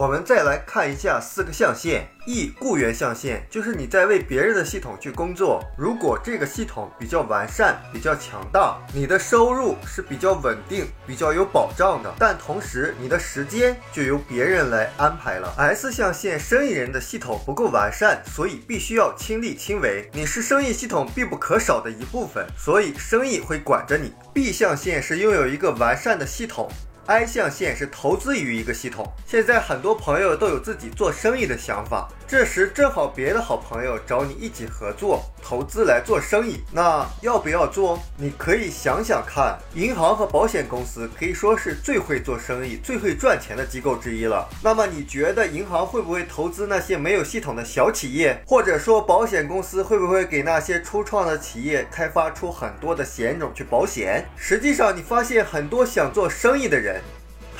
我们再来看一下四个象限。E 雇员象限就是你在为别人的系统去工作，如果这个系统比较完善、比较强大，你的收入是比较稳定、比较有保障的。但同时，你的时间就由别人来安排了。S 象限生意人的系统不够完善，所以必须要亲力亲为。你是生意系统必不可少的一部分，所以生意会管着你。B 象限是拥有一个完善的系统。I 象限是投资于一个系统。现在很多朋友都有自己做生意的想法，这时正好别的好朋友找你一起合作投资来做生意，那要不要做？你可以想想看。银行和保险公司可以说是最会做生意、最会赚钱的机构之一了。那么你觉得银行会不会投资那些没有系统的小企业？或者说保险公司会不会给那些初创的企业开发出很多的险种去保险？实际上，你发现很多想做生意的人。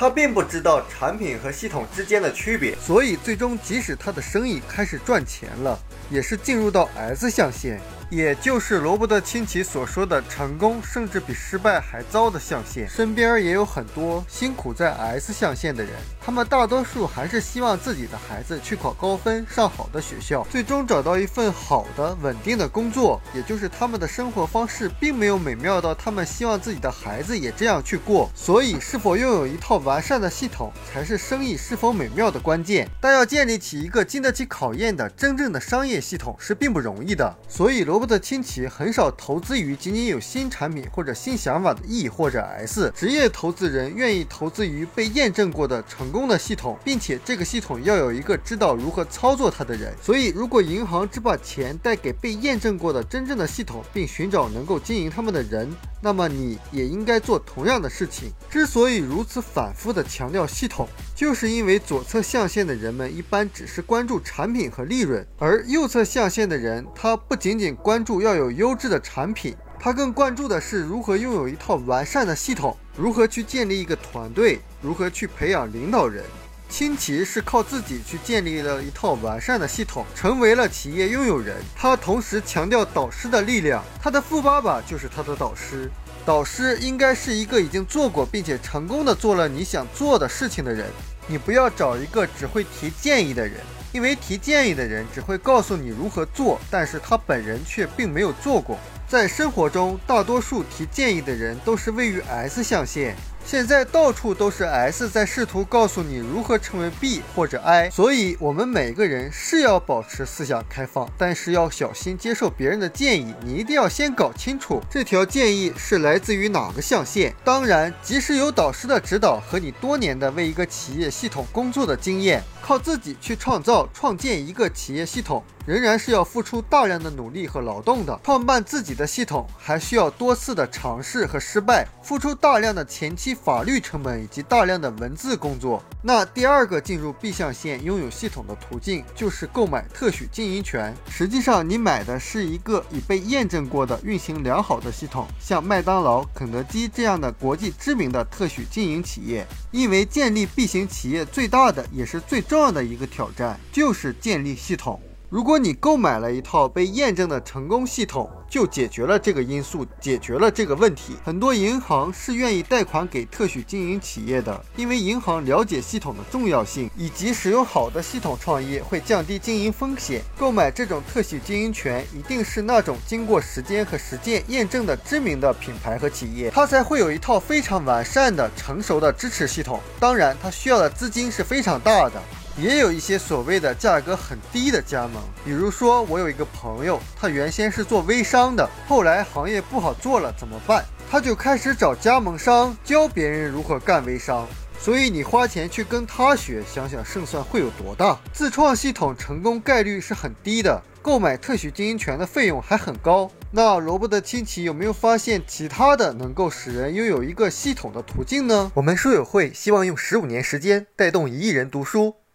他并不知道产品和系统之间的区别，所以最终即使他的生意开始赚钱了，也是进入到 S 象限。也就是罗伯特·清崎所说的成功，甚至比失败还糟的象限。身边也有很多辛苦在 S 象限的人，他们大多数还是希望自己的孩子去考高分，上好的学校，最终找到一份好的、稳定的工作。也就是他们的生活方式并没有美妙到他们希望自己的孩子也这样去过。所以，是否拥有一套完善的系统，才是生意是否美妙的关键。但要建立起一个经得起考验的真正的商业系统是并不容易的。所以，罗。的亲戚很少投资于仅仅有新产品或者新想法的 E 或者 S。职业投资人愿意投资于被验证过的成功的系统，并且这个系统要有一个知道如何操作它的人。所以，如果银行只把钱贷给被验证过的真正的系统，并寻找能够经营他们的人，那么你也应该做同样的事情。之所以如此反复地强调系统，就是因为左侧象限的人们一般只是关注产品和利润，而右侧象限的人，他不仅仅关。注要有优质的产品，他更关注的是如何拥有一套完善的系统，如何去建立一个团队，如何去培养领导人。清奇是靠自己去建立了一套完善的系统，成为了企业拥有人。他同时强调导师的力量，他的富爸爸就是他的导师。导师应该是一个已经做过并且成功的做了你想做的事情的人。你不要找一个只会提建议的人。因为提建议的人只会告诉你如何做，但是他本人却并没有做过。在生活中，大多数提建议的人都是位于 S 象限。现在到处都是 S 在试图告诉你如何成为 B 或者 I，所以我们每个人是要保持思想开放，但是要小心接受别人的建议。你一定要先搞清楚这条建议是来自于哪个象限。当然，即使有导师的指导和你多年的为一个企业系统工作的经验，靠自己去创造创建一个企业系统。仍然是要付出大量的努力和劳动的。创办自己的系统还需要多次的尝试和失败，付出大量的前期法律成本以及大量的文字工作。那第二个进入 B 象限拥有系统的途径就是购买特许经营权。实际上，你买的是一个已被验证过的运行良好的系统，像麦当劳、肯德基这样的国际知名的特许经营企业。因为建立 B 型企业最大的也是最重要的一个挑战，就是建立系统。如果你购买了一套被验证的成功系统，就解决了这个因素，解决了这个问题。很多银行是愿意贷款给特许经营企业的，因为银行了解系统的重要性，以及使用好的系统创业会降低经营风险。购买这种特许经营权，一定是那种经过时间和实践验证的知名的品牌和企业，它才会有一套非常完善的、成熟的支持系统。当然，它需要的资金是非常大的。也有一些所谓的价格很低的加盟，比如说我有一个朋友，他原先是做微商的，后来行业不好做了，怎么办？他就开始找加盟商教别人如何干微商。所以你花钱去跟他学，想想胜算会有多大？自创系统成功概率是很低的，购买特许经营权的费用还很高。那罗伯特清崎有没有发现其他的能够使人拥有一个系统的途径呢？我们书友会希望用十五年时间带动一亿人读书。